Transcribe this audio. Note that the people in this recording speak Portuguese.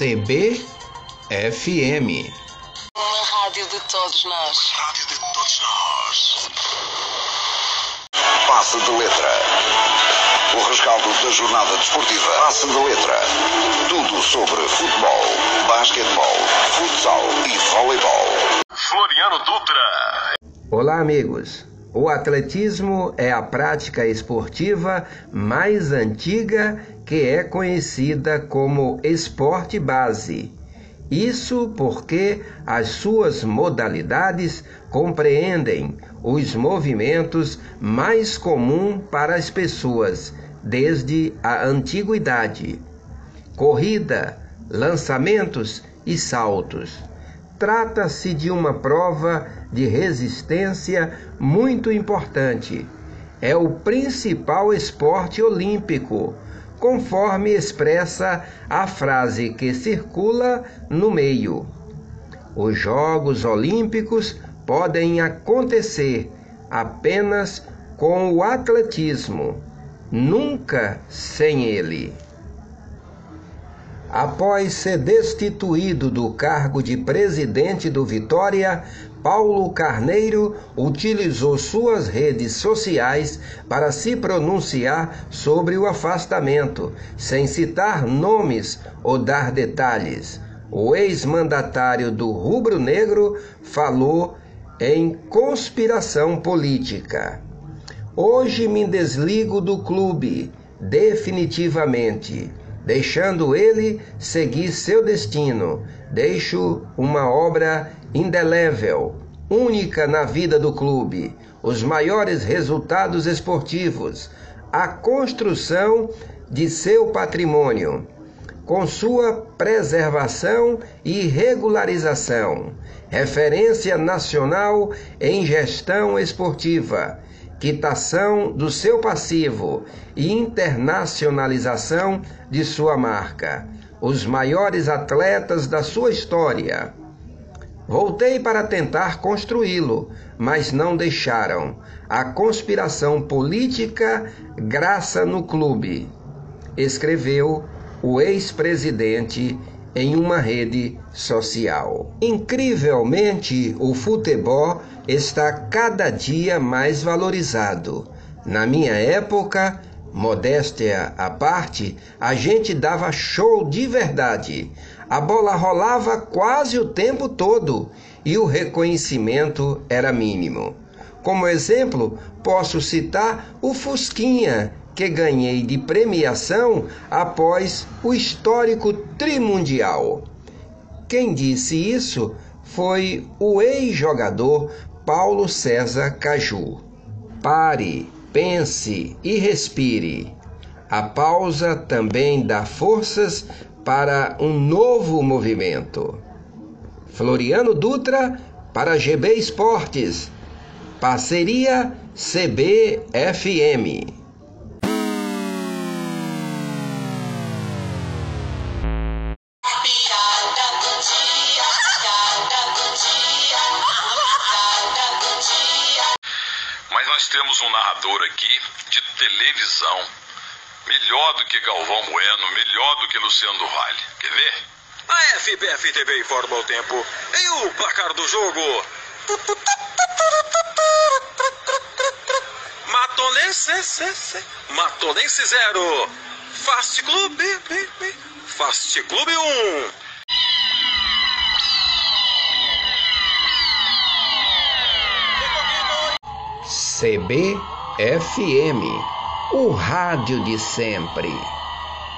CBFM. Uma rádio de todos nós. Rádio de todos nós. Passe de letra. O rescaldo da jornada desportiva. Passe de letra. Tudo sobre futebol, basquetebol, futsal e voleibol. Floriano Dutra. Olá, amigos. O atletismo é a prática esportiva mais antiga que é conhecida como esporte base. Isso porque as suas modalidades compreendem os movimentos mais comuns para as pessoas desde a antiguidade: corrida, lançamentos e saltos. Trata-se de uma prova de resistência muito importante. É o principal esporte olímpico, conforme expressa a frase que circula no meio. Os Jogos Olímpicos podem acontecer apenas com o atletismo, nunca sem ele. Após ser destituído do cargo de presidente do Vitória, Paulo Carneiro utilizou suas redes sociais para se pronunciar sobre o afastamento, sem citar nomes ou dar detalhes. O ex-mandatário do Rubro Negro falou em conspiração política. Hoje me desligo do clube, definitivamente deixando ele seguir seu destino. Deixo uma obra indelével, única na vida do clube, os maiores resultados esportivos, a construção de seu patrimônio, com sua preservação e regularização, referência nacional em gestão esportiva quitação do seu passivo e internacionalização de sua marca, os maiores atletas da sua história. Voltei para tentar construí-lo, mas não deixaram. A conspiração política graça no clube, escreveu o ex-presidente em uma rede social. Incrivelmente, o futebol está cada dia mais valorizado. Na minha época, modéstia à parte, a gente dava show de verdade. A bola rolava quase o tempo todo e o reconhecimento era mínimo. Como exemplo, posso citar o Fusquinha, que ganhei de premiação após o histórico trimundial. Quem disse isso foi o ex-jogador Paulo César Caju. Pare, pense e respire. A pausa também dá forças para um novo movimento. Floriano Dutra para GB Esportes. Parceria CBFM. Nós temos um narrador aqui de televisão. Melhor do que Galvão Bueno, melhor do que Luciano Vale. Quer ver? A FBF TV informa o tempo e o placar do jogo. Matolense, Matolense 0. Fast Clube, Fast Clube 1. CBFM, o rádio de sempre.